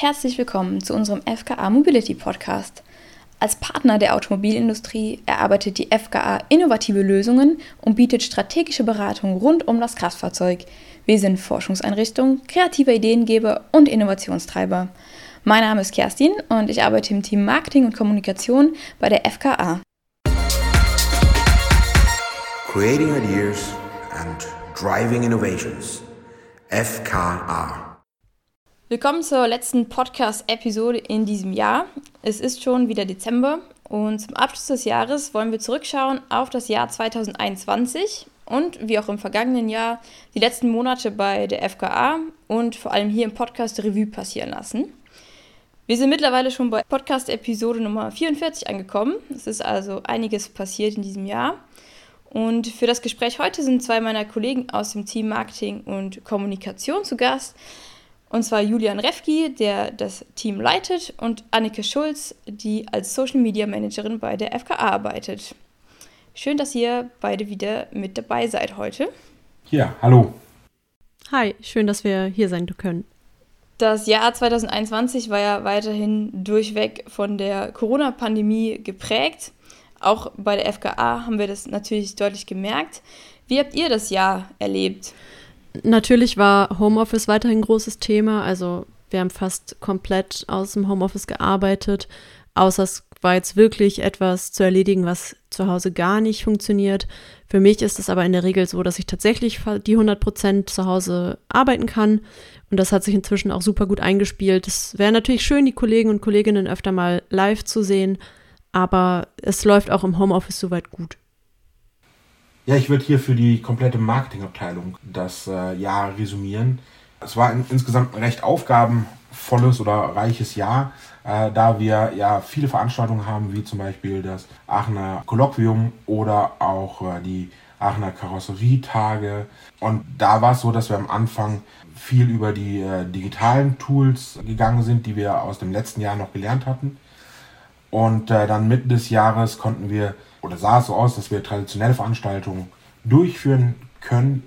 Herzlich willkommen zu unserem FKA Mobility Podcast. Als Partner der Automobilindustrie erarbeitet die FKA innovative Lösungen und bietet strategische Beratung rund um das Kraftfahrzeug. Wir sind Forschungseinrichtung, kreativer Ideengeber und Innovationstreiber. Mein Name ist Kerstin und ich arbeite im Team Marketing und Kommunikation bei der FKA. Creating Ideas and Driving Innovations. FKA. Willkommen zur letzten Podcast-Episode in diesem Jahr. Es ist schon wieder Dezember und zum Abschluss des Jahres wollen wir zurückschauen auf das Jahr 2021 und wie auch im vergangenen Jahr die letzten Monate bei der FKA und vor allem hier im Podcast Revue passieren lassen. Wir sind mittlerweile schon bei Podcast-Episode Nummer 44 angekommen. Es ist also einiges passiert in diesem Jahr. Und für das Gespräch heute sind zwei meiner Kollegen aus dem Team Marketing und Kommunikation zu Gast. Und zwar Julian Refki, der das Team leitet, und Annike Schulz, die als Social Media Managerin bei der FKA arbeitet. Schön, dass ihr beide wieder mit dabei seid heute. Ja, hallo. Hi, schön, dass wir hier sein können. Das Jahr 2021 war ja weiterhin durchweg von der Corona-Pandemie geprägt. Auch bei der FKA haben wir das natürlich deutlich gemerkt. Wie habt ihr das Jahr erlebt? Natürlich war Homeoffice weiterhin ein großes Thema. Also wir haben fast komplett aus dem Homeoffice gearbeitet, außer es war jetzt wirklich etwas zu erledigen, was zu Hause gar nicht funktioniert. Für mich ist es aber in der Regel so, dass ich tatsächlich die 100 Prozent zu Hause arbeiten kann. Und das hat sich inzwischen auch super gut eingespielt. Es wäre natürlich schön, die Kollegen und Kolleginnen öfter mal live zu sehen, aber es läuft auch im Homeoffice soweit gut. Ja, ich würde hier für die komplette Marketingabteilung das äh, Jahr resümieren. Es war in, insgesamt ein recht aufgabenvolles oder reiches Jahr, äh, da wir ja viele Veranstaltungen haben, wie zum Beispiel das Aachener Kolloquium oder auch äh, die Aachener Karosserietage. Und da war es so, dass wir am Anfang viel über die äh, digitalen Tools gegangen sind, die wir aus dem letzten Jahr noch gelernt hatten. Und äh, dann Mitte des Jahres konnten wir, oder sah es so aus, dass wir traditionelle Veranstaltungen durchführen können,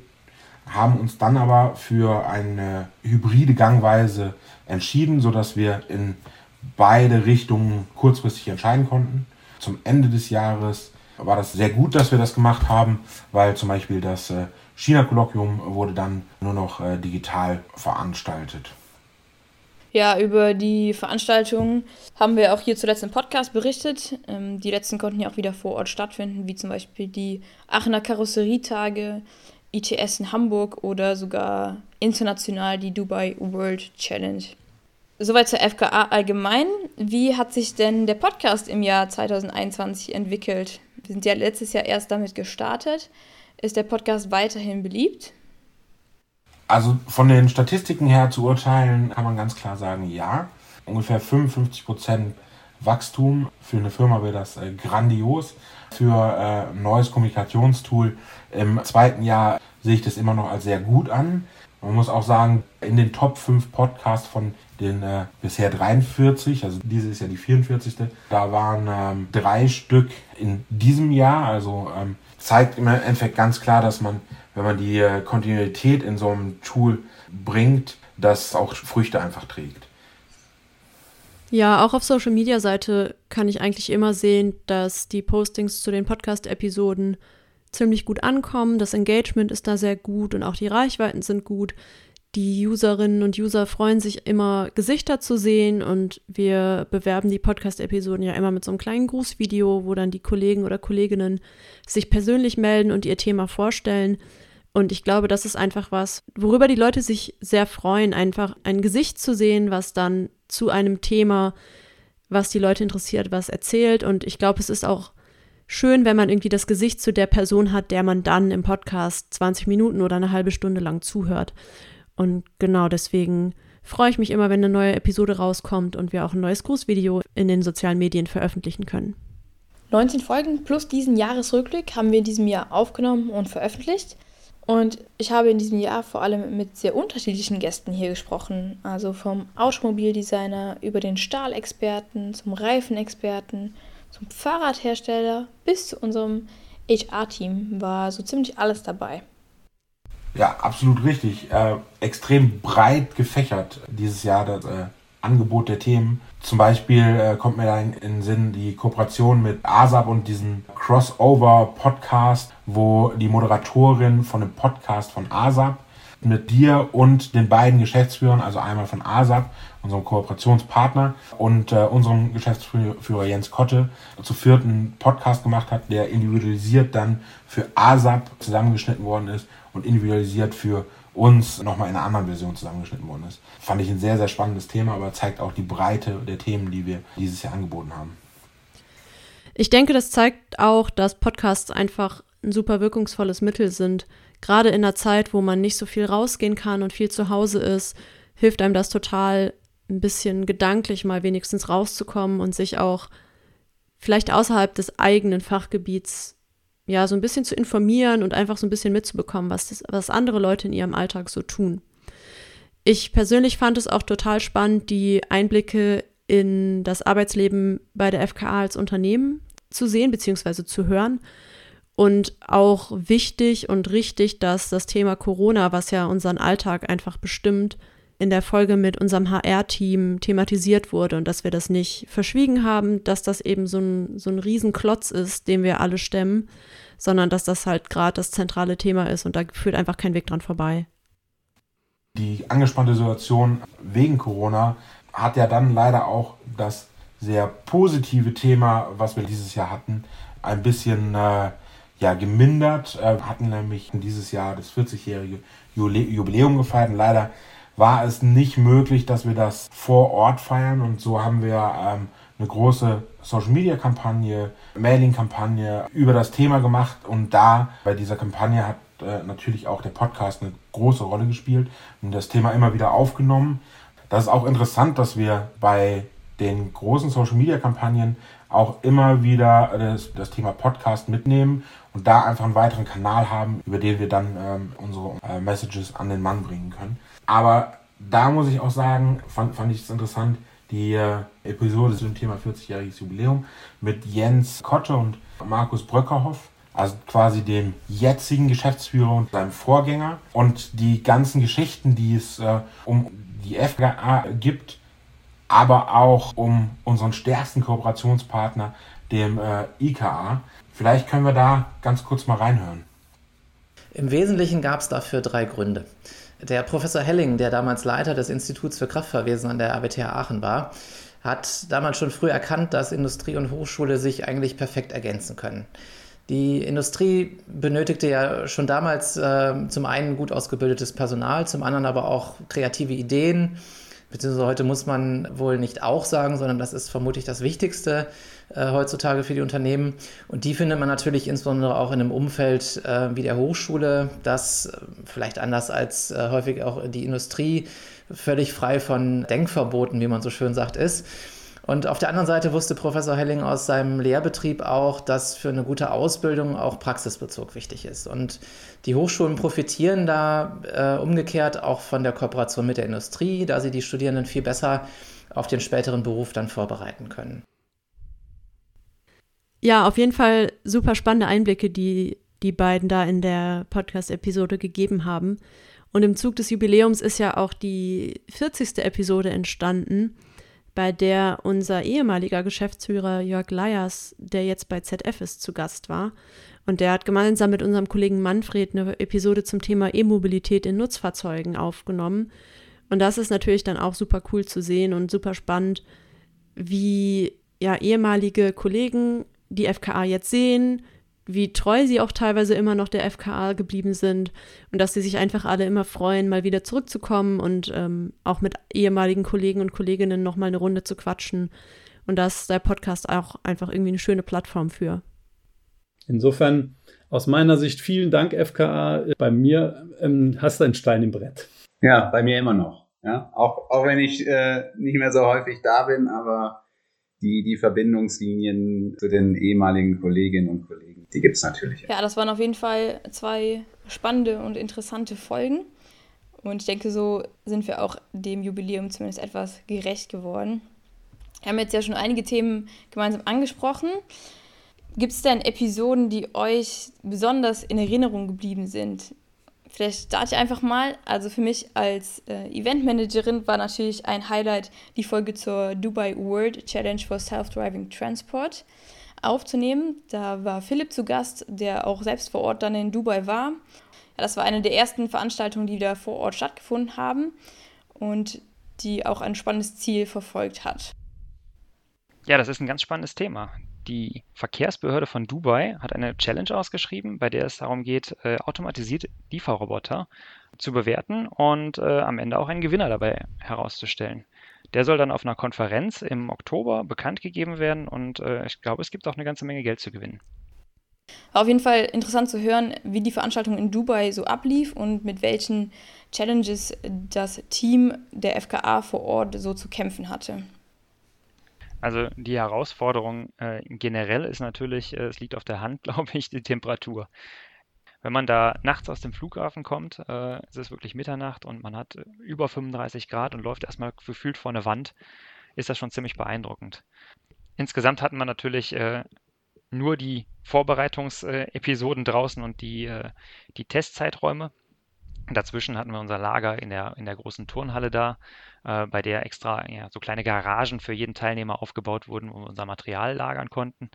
haben uns dann aber für eine hybride Gangweise entschieden, sodass wir in beide Richtungen kurzfristig entscheiden konnten. Zum Ende des Jahres war das sehr gut, dass wir das gemacht haben, weil zum Beispiel das äh, China-Kolloquium wurde dann nur noch äh, digital veranstaltet. Ja, über die Veranstaltungen haben wir auch hier zuletzt im Podcast berichtet. Ähm, die letzten konnten ja auch wieder vor Ort stattfinden, wie zum Beispiel die Aachener Karosserietage, ITS in Hamburg oder sogar international die Dubai World Challenge. Soweit zur FKA allgemein. Wie hat sich denn der Podcast im Jahr 2021 entwickelt? Wir sind ja letztes Jahr erst damit gestartet. Ist der Podcast weiterhin beliebt? Also von den Statistiken her zu urteilen, kann man ganz klar sagen, ja. Ungefähr 55 Prozent Wachstum. Für eine Firma wäre das äh, grandios. Für äh, ein neues Kommunikationstool im zweiten Jahr sehe ich das immer noch als sehr gut an. Man muss auch sagen, in den Top 5 Podcasts von den äh, bisher 43, also diese ist ja die 44. Da waren ähm, drei Stück in diesem Jahr. Also ähm, zeigt im Endeffekt ganz klar, dass man wenn man die äh, Kontinuität in so einem Tool bringt, das auch Früchte einfach trägt. Ja, auch auf Social Media Seite kann ich eigentlich immer sehen, dass die Postings zu den Podcast-Episoden ziemlich gut ankommen. Das Engagement ist da sehr gut und auch die Reichweiten sind gut. Die Userinnen und User freuen sich immer, Gesichter zu sehen und wir bewerben die Podcast-Episoden ja immer mit so einem kleinen Grußvideo, wo dann die Kollegen oder Kolleginnen sich persönlich melden und ihr Thema vorstellen. Und ich glaube, das ist einfach was, worüber die Leute sich sehr freuen, einfach ein Gesicht zu sehen, was dann zu einem Thema, was die Leute interessiert, was erzählt. Und ich glaube, es ist auch schön, wenn man irgendwie das Gesicht zu der Person hat, der man dann im Podcast 20 Minuten oder eine halbe Stunde lang zuhört. Und genau deswegen freue ich mich immer, wenn eine neue Episode rauskommt und wir auch ein neues Grußvideo in den sozialen Medien veröffentlichen können. 19 Folgen plus diesen Jahresrückblick haben wir in diesem Jahr aufgenommen und veröffentlicht. Und ich habe in diesem Jahr vor allem mit sehr unterschiedlichen Gästen hier gesprochen. Also vom Automobildesigner über den Stahlexperten zum Reifenexperten, zum Fahrradhersteller bis zu unserem HR-Team war so ziemlich alles dabei. Ja, absolut richtig. Äh, extrem breit gefächert dieses Jahr das äh, Angebot der Themen. Zum Beispiel äh, kommt mir da in, den Sinn die Kooperation mit ASAP und diesen Crossover-Podcast, wo die Moderatorin von dem Podcast von ASAP mit dir und den beiden Geschäftsführern, also einmal von ASAP, unserem Kooperationspartner, und äh, unserem Geschäftsführer Jens Kotte, zu vierten Podcast gemacht hat, der individualisiert dann für ASAP zusammengeschnitten worden ist und individualisiert für uns nochmal in einer anderen Version zusammengeschnitten worden ist. Fand ich ein sehr, sehr spannendes Thema, aber zeigt auch die Breite der Themen, die wir dieses Jahr angeboten haben. Ich denke, das zeigt auch, dass Podcasts einfach ein super wirkungsvolles Mittel sind. Gerade in einer Zeit, wo man nicht so viel rausgehen kann und viel zu Hause ist, hilft einem das total, ein bisschen gedanklich mal wenigstens rauszukommen und sich auch vielleicht außerhalb des eigenen Fachgebiets ja, so ein bisschen zu informieren und einfach so ein bisschen mitzubekommen, was, das, was andere Leute in ihrem Alltag so tun. Ich persönlich fand es auch total spannend, die Einblicke in das Arbeitsleben bei der FKA als Unternehmen zu sehen bzw. zu hören. Und auch wichtig und richtig, dass das Thema Corona, was ja unseren Alltag einfach bestimmt, in der Folge mit unserem HR-Team thematisiert wurde und dass wir das nicht verschwiegen haben, dass das eben so ein, so ein Riesenklotz ist, den wir alle stemmen, sondern dass das halt gerade das zentrale Thema ist und da führt einfach kein Weg dran vorbei. Die angespannte Situation wegen Corona hat ja dann leider auch das sehr positive Thema, was wir dieses Jahr hatten, ein bisschen äh, ja, gemindert. Äh, wir hatten nämlich dieses Jahr das 40-jährige Jubiläum gefeiert und leider war es nicht möglich, dass wir das vor Ort feiern. Und so haben wir ähm, eine große Social-Media-Kampagne, Mailing-Kampagne über das Thema gemacht. Und da bei dieser Kampagne hat äh, natürlich auch der Podcast eine große Rolle gespielt und das Thema immer wieder aufgenommen. Das ist auch interessant, dass wir bei den großen Social-Media-Kampagnen auch immer wieder das, das, Thema Podcast mitnehmen und da einfach einen weiteren Kanal haben, über den wir dann ähm, unsere äh, Messages an den Mann bringen können. Aber da muss ich auch sagen, fand, fand ich es interessant, die äh, Episode zu dem Thema 40-jähriges Jubiläum mit Jens Kotte und Markus Bröckerhoff, also quasi dem jetzigen Geschäftsführer und seinem Vorgänger und die ganzen Geschichten, die es äh, um die FGA gibt, aber auch um unseren stärksten Kooperationspartner, dem äh, IKA. Vielleicht können wir da ganz kurz mal reinhören. Im Wesentlichen gab es dafür drei Gründe. Der Professor Helling, der damals Leiter des Instituts für Kraftfahrwesen an der RWTH Aachen war, hat damals schon früh erkannt, dass Industrie und Hochschule sich eigentlich perfekt ergänzen können. Die Industrie benötigte ja schon damals äh, zum einen gut ausgebildetes Personal, zum anderen aber auch kreative Ideen, beziehungsweise heute muss man wohl nicht auch sagen, sondern das ist vermutlich das Wichtigste äh, heutzutage für die Unternehmen. Und die findet man natürlich insbesondere auch in einem Umfeld äh, wie der Hochschule, das äh, vielleicht anders als äh, häufig auch die Industrie völlig frei von Denkverboten, wie man so schön sagt, ist. Und auf der anderen Seite wusste Professor Helling aus seinem Lehrbetrieb auch, dass für eine gute Ausbildung auch Praxisbezug wichtig ist. Und die Hochschulen profitieren da äh, umgekehrt auch von der Kooperation mit der Industrie, da sie die Studierenden viel besser auf den späteren Beruf dann vorbereiten können. Ja, auf jeden Fall super spannende Einblicke, die die beiden da in der Podcast-Episode gegeben haben. Und im Zug des Jubiläums ist ja auch die 40. Episode entstanden, bei der unser ehemaliger Geschäftsführer Jörg Leyers, der jetzt bei ZF ist, zu Gast war. Und der hat gemeinsam mit unserem Kollegen Manfred eine Episode zum Thema E-Mobilität in Nutzfahrzeugen aufgenommen. Und das ist natürlich dann auch super cool zu sehen und super spannend, wie ja ehemalige Kollegen die FKA jetzt sehen, wie treu sie auch teilweise immer noch der FKA geblieben sind und dass sie sich einfach alle immer freuen, mal wieder zurückzukommen und ähm, auch mit ehemaligen Kollegen und Kolleginnen nochmal eine Runde zu quatschen. Und da ist der Podcast auch einfach irgendwie eine schöne Plattform für. Insofern aus meiner Sicht vielen Dank, FKA. Bei mir ähm, hast du einen Stein im Brett. Ja, bei mir immer noch. Ja, auch, auch wenn ich äh, nicht mehr so häufig da bin, aber die, die Verbindungslinien zu den ehemaligen Kolleginnen und Kollegen, die gibt es natürlich. Ja, das waren auf jeden Fall zwei spannende und interessante Folgen. Und ich denke, so sind wir auch dem Jubiläum zumindest etwas gerecht geworden. Wir haben jetzt ja schon einige Themen gemeinsam angesprochen. Gibt es denn Episoden, die euch besonders in Erinnerung geblieben sind? Vielleicht starte ich einfach mal. Also für mich als äh, Eventmanagerin war natürlich ein Highlight, die Folge zur Dubai World Challenge for Self-Driving Transport aufzunehmen. Da war Philipp zu Gast, der auch selbst vor Ort dann in Dubai war. Ja, das war eine der ersten Veranstaltungen, die da vor Ort stattgefunden haben und die auch ein spannendes Ziel verfolgt hat. Ja, das ist ein ganz spannendes Thema. Die Verkehrsbehörde von Dubai hat eine Challenge ausgeschrieben, bei der es darum geht, äh, automatisierte Lieferroboter zu bewerten und äh, am Ende auch einen Gewinner dabei herauszustellen. Der soll dann auf einer Konferenz im Oktober bekannt gegeben werden und äh, ich glaube, es gibt auch eine ganze Menge Geld zu gewinnen. War auf jeden Fall interessant zu hören, wie die Veranstaltung in Dubai so ablief und mit welchen Challenges das Team der FKA vor Ort so zu kämpfen hatte. Also die Herausforderung äh, generell ist natürlich, äh, es liegt auf der Hand, glaube ich, die Temperatur. Wenn man da nachts aus dem Flughafen kommt, äh, es ist wirklich Mitternacht und man hat über 35 Grad und läuft erstmal gefühlt vor eine Wand, ist das schon ziemlich beeindruckend. Insgesamt hatten wir natürlich äh, nur die Vorbereitungsepisoden draußen und die, äh, die Testzeiträume. Dazwischen hatten wir unser Lager in der, in der großen Turnhalle da, äh, bei der extra ja, so kleine Garagen für jeden Teilnehmer aufgebaut wurden, wo wir unser Material lagern konnten.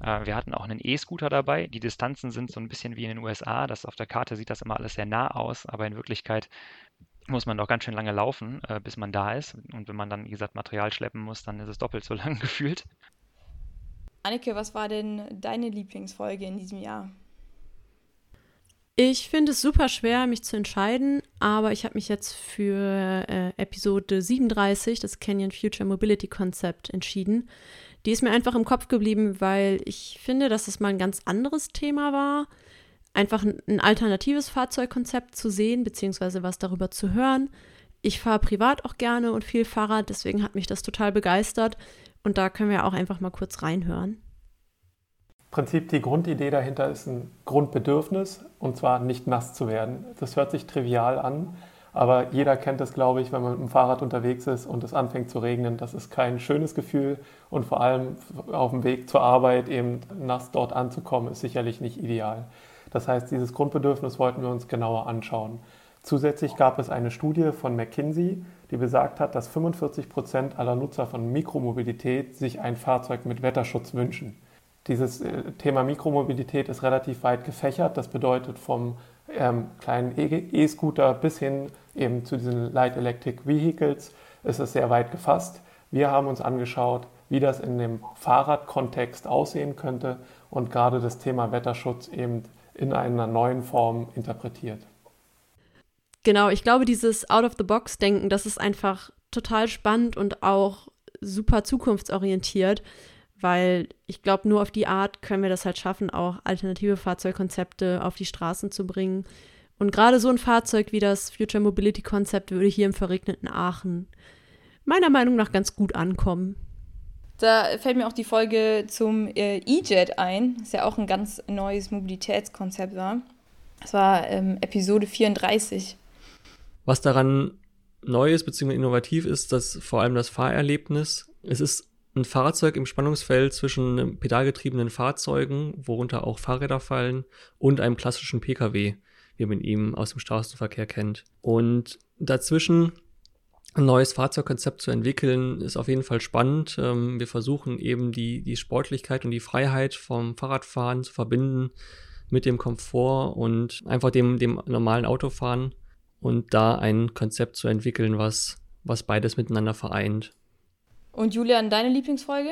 Äh, wir hatten auch einen E-Scooter dabei. Die Distanzen sind so ein bisschen wie in den USA. Das auf der Karte sieht das immer alles sehr nah aus, aber in Wirklichkeit muss man doch ganz schön lange laufen, äh, bis man da ist. Und wenn man dann, wie gesagt, Material schleppen muss, dann ist es doppelt so lang gefühlt. Annike, was war denn deine Lieblingsfolge in diesem Jahr? Ich finde es super schwer, mich zu entscheiden, aber ich habe mich jetzt für äh, Episode 37, das Canyon Future Mobility Concept, entschieden. Die ist mir einfach im Kopf geblieben, weil ich finde, dass es mal ein ganz anderes Thema war. Einfach ein, ein alternatives Fahrzeugkonzept zu sehen, beziehungsweise was darüber zu hören. Ich fahre privat auch gerne und viel Fahrrad, deswegen hat mich das total begeistert. Und da können wir auch einfach mal kurz reinhören. Prinzip die Grundidee dahinter ist ein Grundbedürfnis und zwar nicht nass zu werden. Das hört sich trivial an, aber jeder kennt es, glaube ich, wenn man mit dem Fahrrad unterwegs ist und es anfängt zu regnen. Das ist kein schönes Gefühl und vor allem auf dem Weg zur Arbeit eben nass dort anzukommen, ist sicherlich nicht ideal. Das heißt, dieses Grundbedürfnis wollten wir uns genauer anschauen. Zusätzlich gab es eine Studie von McKinsey, die besagt hat, dass 45 Prozent aller Nutzer von Mikromobilität sich ein Fahrzeug mit Wetterschutz wünschen. Dieses äh, Thema Mikromobilität ist relativ weit gefächert. Das bedeutet vom ähm, kleinen E-Scooter bis hin eben zu diesen Light Electric Vehicles ist es sehr weit gefasst. Wir haben uns angeschaut, wie das in dem Fahrradkontext aussehen könnte und gerade das Thema Wetterschutz eben in einer neuen Form interpretiert. Genau, ich glaube, dieses Out-of-the-Box-Denken, das ist einfach total spannend und auch super zukunftsorientiert, weil ich glaube, nur auf die Art können wir das halt schaffen, auch alternative Fahrzeugkonzepte auf die Straßen zu bringen. Und gerade so ein Fahrzeug wie das Future Mobility Konzept würde hier im verregneten Aachen meiner Meinung nach ganz gut ankommen. Da fällt mir auch die Folge zum äh, E-Jet ein, das ja auch ein ganz neues Mobilitätskonzept war. Das war ähm, Episode 34. Was daran neu ist bzw. innovativ ist, dass vor allem das Fahrerlebnis, es ist ein Fahrzeug im Spannungsfeld zwischen pedalgetriebenen Fahrzeugen, worunter auch Fahrräder fallen, und einem klassischen Pkw, wie man ihn aus dem Straßenverkehr kennt. Und dazwischen ein neues Fahrzeugkonzept zu entwickeln, ist auf jeden Fall spannend. Ähm, wir versuchen eben die, die Sportlichkeit und die Freiheit vom Fahrradfahren zu verbinden mit dem Komfort und einfach dem, dem normalen Autofahren und da ein Konzept zu entwickeln, was, was beides miteinander vereint. Und Julian, deine Lieblingsfolge?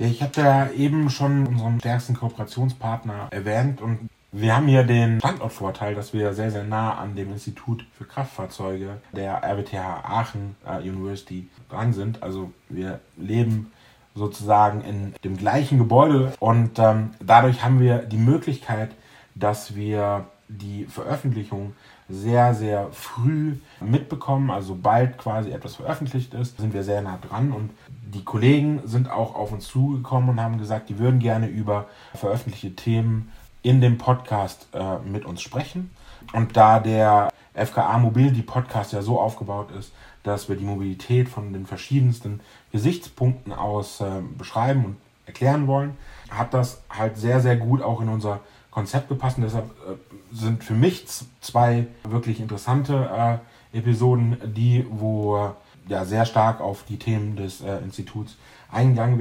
Ja, ich habe ja eben schon unseren stärksten Kooperationspartner erwähnt und wir haben hier den Standortvorteil, dass wir sehr, sehr nah an dem Institut für Kraftfahrzeuge der RWTH Aachen äh, University dran sind. Also wir leben sozusagen in dem gleichen Gebäude und ähm, dadurch haben wir die Möglichkeit, dass wir die Veröffentlichung sehr, sehr früh mitbekommen. Also sobald quasi etwas veröffentlicht ist, sind wir sehr nah dran und die Kollegen sind auch auf uns zugekommen und haben gesagt, die würden gerne über veröffentlichte Themen in dem Podcast äh, mit uns sprechen. Und da der FKA Mobility Podcast ja so aufgebaut ist, dass wir die Mobilität von den verschiedensten Gesichtspunkten aus äh, beschreiben und erklären wollen, hat das halt sehr, sehr gut auch in unser Konzept gepasst. Und deshalb äh, sind für mich zwei wirklich interessante äh, Episoden, die, wo ja sehr stark auf die Themen des äh, Instituts eingegangen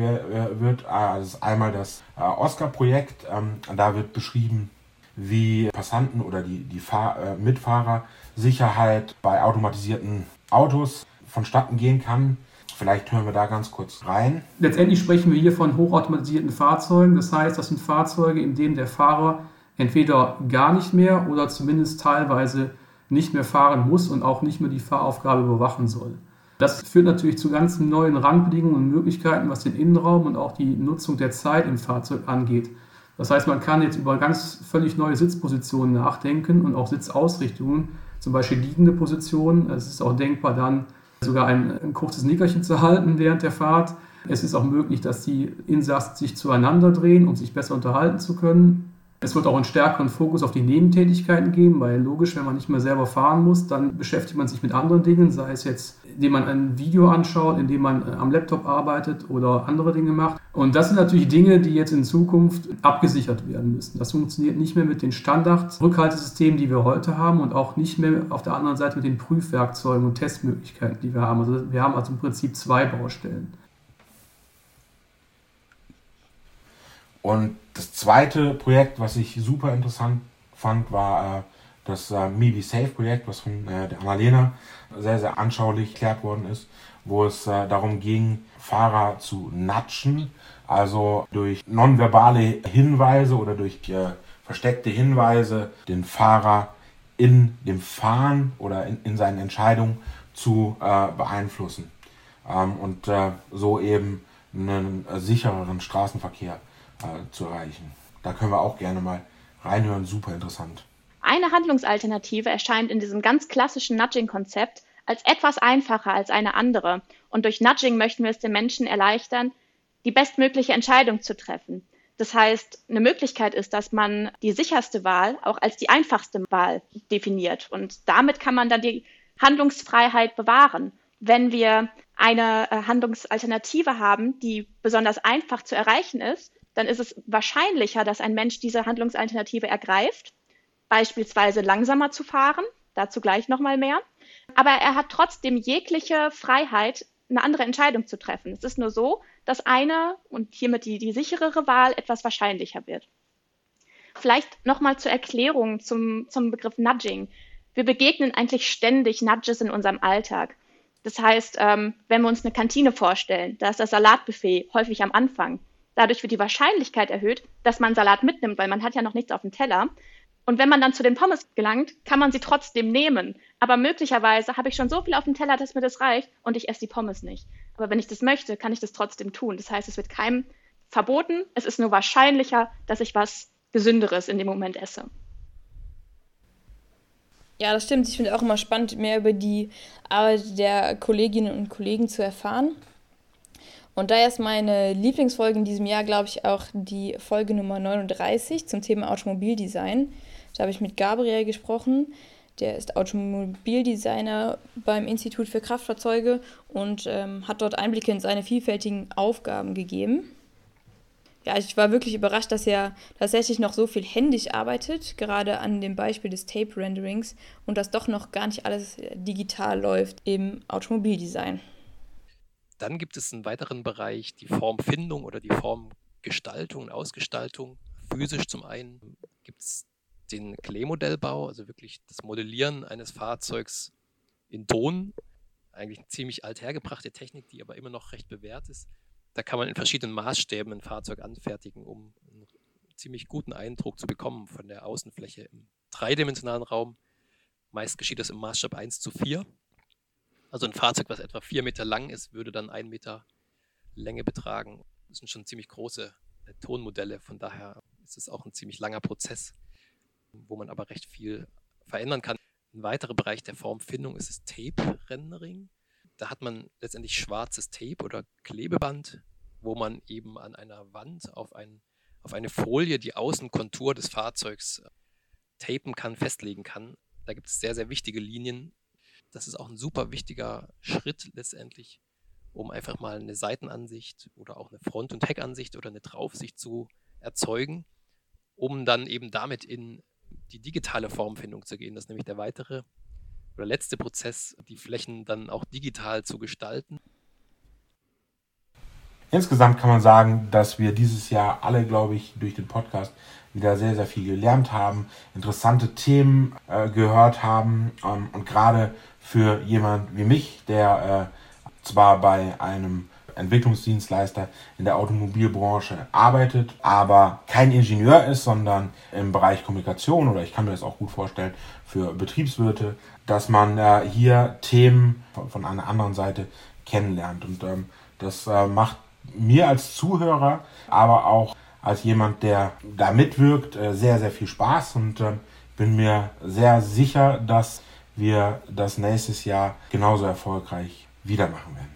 wird. Also einmal das äh, Oscar-Projekt. Ähm, da wird beschrieben, wie Passanten oder die, die Fahr äh, Mitfahrer Sicherheit bei automatisierten Autos vonstatten gehen kann. Vielleicht hören wir da ganz kurz rein. Letztendlich sprechen wir hier von hochautomatisierten Fahrzeugen. Das heißt, das sind Fahrzeuge, in denen der Fahrer entweder gar nicht mehr oder zumindest teilweise nicht mehr fahren muss und auch nicht mehr die Fahraufgabe überwachen soll. Das führt natürlich zu ganz neuen Randbedingungen und Möglichkeiten, was den Innenraum und auch die Nutzung der Zeit im Fahrzeug angeht. Das heißt, man kann jetzt über ganz völlig neue Sitzpositionen nachdenken und auch Sitzausrichtungen, zum Beispiel liegende Positionen. Es ist auch denkbar, dann sogar ein, ein kurzes Nickerchen zu halten während der Fahrt. Es ist auch möglich, dass die Insassen sich zueinander drehen, um sich besser unterhalten zu können. Es wird auch einen stärkeren Fokus auf die Nebentätigkeiten geben, weil logisch, wenn man nicht mehr selber fahren muss, dann beschäftigt man sich mit anderen Dingen, sei es jetzt, indem man ein Video anschaut, indem man äh, am Laptop arbeitet oder andere Dinge macht. Und das sind natürlich Dinge, die jetzt in Zukunft abgesichert werden müssen. Das funktioniert nicht mehr mit den Standard-Rückhaltesystemen, die wir heute haben und auch nicht mehr auf der anderen Seite mit den Prüfwerkzeugen und Testmöglichkeiten, die wir haben. Also wir haben also im Prinzip zwei Baustellen. Und das zweite Projekt, was ich super interessant fand, war äh, das äh, Me Safe Projekt, was von äh, der Annalena sehr, sehr anschaulich erklärt worden ist, wo es äh, darum ging, Fahrer zu natschen, also durch nonverbale Hinweise oder durch äh, versteckte Hinweise den Fahrer in dem Fahren oder in, in seinen Entscheidungen zu äh, beeinflussen. Ähm, und äh, so eben einen sichereren Straßenverkehr äh, zu erreichen. Da können wir auch gerne mal reinhören, super interessant. Eine Handlungsalternative erscheint in diesem ganz klassischen Nudging-Konzept als etwas einfacher als eine andere. Und durch Nudging möchten wir es den Menschen erleichtern, die bestmögliche Entscheidung zu treffen. Das heißt, eine Möglichkeit ist, dass man die sicherste Wahl auch als die einfachste Wahl definiert. Und damit kann man dann die Handlungsfreiheit bewahren. Wenn wir eine äh, Handlungsalternative haben, die besonders einfach zu erreichen ist, dann ist es wahrscheinlicher, dass ein Mensch diese Handlungsalternative ergreift, beispielsweise langsamer zu fahren, dazu gleich nochmal mehr. Aber er hat trotzdem jegliche Freiheit, eine andere Entscheidung zu treffen. Es ist nur so, dass eine und hiermit die, die sicherere Wahl etwas wahrscheinlicher wird. Vielleicht nochmal zur Erklärung zum, zum Begriff Nudging. Wir begegnen eigentlich ständig Nudges in unserem Alltag. Das heißt, ähm, wenn wir uns eine Kantine vorstellen, da ist das Salatbuffet häufig am Anfang. Dadurch wird die Wahrscheinlichkeit erhöht, dass man Salat mitnimmt, weil man hat ja noch nichts auf dem Teller. Und wenn man dann zu den Pommes gelangt, kann man sie trotzdem nehmen. Aber möglicherweise habe ich schon so viel auf dem Teller, dass mir das reicht und ich esse die Pommes nicht. Aber wenn ich das möchte, kann ich das trotzdem tun. Das heißt, es wird keinem verboten. Es ist nur wahrscheinlicher, dass ich was Gesünderes in dem Moment esse. Ja, das stimmt. Ich finde auch immer spannend, mehr über die Arbeit der Kolleginnen und Kollegen zu erfahren. Und da ist meine Lieblingsfolge in diesem Jahr, glaube ich, auch die Folge Nummer 39 zum Thema Automobildesign. Da habe ich mit Gabriel gesprochen. Der ist Automobildesigner beim Institut für Kraftfahrzeuge und ähm, hat dort Einblicke in seine vielfältigen Aufgaben gegeben. Ja, ich war wirklich überrascht, dass er tatsächlich noch so viel händisch arbeitet, gerade an dem Beispiel des Tape-Renderings und dass doch noch gar nicht alles digital läuft im Automobildesign. Dann gibt es einen weiteren Bereich, die Formfindung oder die Formgestaltung und Ausgestaltung. Physisch zum einen gibt es den Clay-Modellbau, also wirklich das Modellieren eines Fahrzeugs in Ton. Eigentlich eine ziemlich althergebrachte Technik, die aber immer noch recht bewährt ist. Da kann man in verschiedenen Maßstäben ein Fahrzeug anfertigen, um einen ziemlich guten Eindruck zu bekommen von der Außenfläche im dreidimensionalen Raum. Meist geschieht das im Maßstab 1 zu 4. Also ein Fahrzeug, was etwa vier Meter lang ist, würde dann einen Meter Länge betragen. Das sind schon ziemlich große äh, Tonmodelle, von daher ist es auch ein ziemlich langer Prozess, wo man aber recht viel verändern kann. Ein weiterer Bereich der Formfindung ist das Tape-Rendering. Da hat man letztendlich schwarzes Tape oder Klebeband, wo man eben an einer Wand auf, ein, auf eine Folie die Außenkontur des Fahrzeugs äh, tapen kann, festlegen kann. Da gibt es sehr, sehr wichtige Linien, das ist auch ein super wichtiger Schritt letztendlich, um einfach mal eine Seitenansicht oder auch eine Front- und Heckansicht oder eine Draufsicht zu erzeugen. um dann eben damit in die digitale Formfindung zu gehen. Das ist nämlich der weitere oder letzte Prozess, die Flächen dann auch digital zu gestalten. Insgesamt kann man sagen, dass wir dieses Jahr alle, glaube ich, durch den Podcast wieder sehr, sehr viel gelernt haben, interessante Themen äh, gehört haben ähm, und gerade für jemand wie mich, der äh, zwar bei einem Entwicklungsdienstleister in der Automobilbranche arbeitet, aber kein Ingenieur ist, sondern im Bereich Kommunikation oder ich kann mir das auch gut vorstellen für Betriebswirte, dass man äh, hier Themen von, von, einer anderen Seite kennenlernt. Und ähm, das äh, macht mir als Zuhörer, aber auch als jemand, der da mitwirkt, äh, sehr, sehr viel Spaß und äh, bin mir sehr sicher, dass wir das nächstes Jahr genauso erfolgreich wieder machen werden.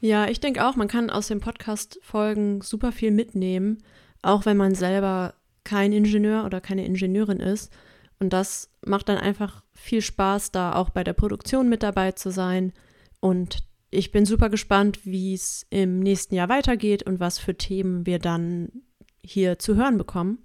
Ja, ich denke auch, man kann aus den Podcast-Folgen super viel mitnehmen, auch wenn man selber kein Ingenieur oder keine Ingenieurin ist. Und das macht dann einfach viel Spaß, da auch bei der Produktion mit dabei zu sein. Und ich bin super gespannt, wie es im nächsten Jahr weitergeht und was für Themen wir dann hier zu hören bekommen.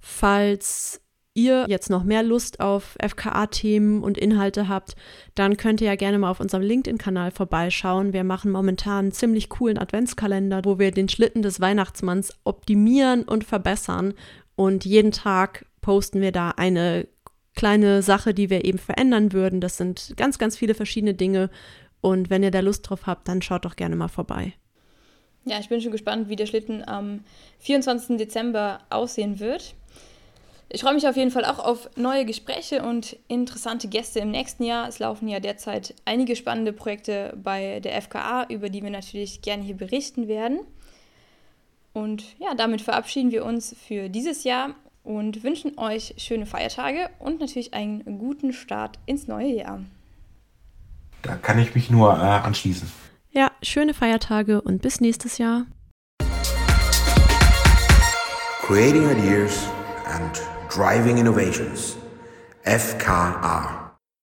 Falls ihr jetzt noch mehr Lust auf FKA-Themen und Inhalte habt, dann könnt ihr ja gerne mal auf unserem LinkedIn-Kanal vorbeischauen. Wir machen momentan einen ziemlich coolen Adventskalender, wo wir den Schlitten des Weihnachtsmanns optimieren und verbessern. Und jeden Tag posten wir da eine kleine Sache, die wir eben verändern würden. Das sind ganz, ganz viele verschiedene Dinge. Und wenn ihr da Lust drauf habt, dann schaut doch gerne mal vorbei. Ja, ich bin schon gespannt, wie der Schlitten am 24. Dezember aussehen wird. Ich freue mich auf jeden Fall auch auf neue Gespräche und interessante Gäste im nächsten Jahr. Es laufen ja derzeit einige spannende Projekte bei der FKA, über die wir natürlich gerne hier berichten werden. Und ja, damit verabschieden wir uns für dieses Jahr und wünschen euch schöne Feiertage und natürlich einen guten Start ins neue Jahr. Da kann ich mich nur äh, anschließen. Ja, schöne Feiertage und bis nächstes Jahr. Creating Ideas and Driving Innovations, FKA.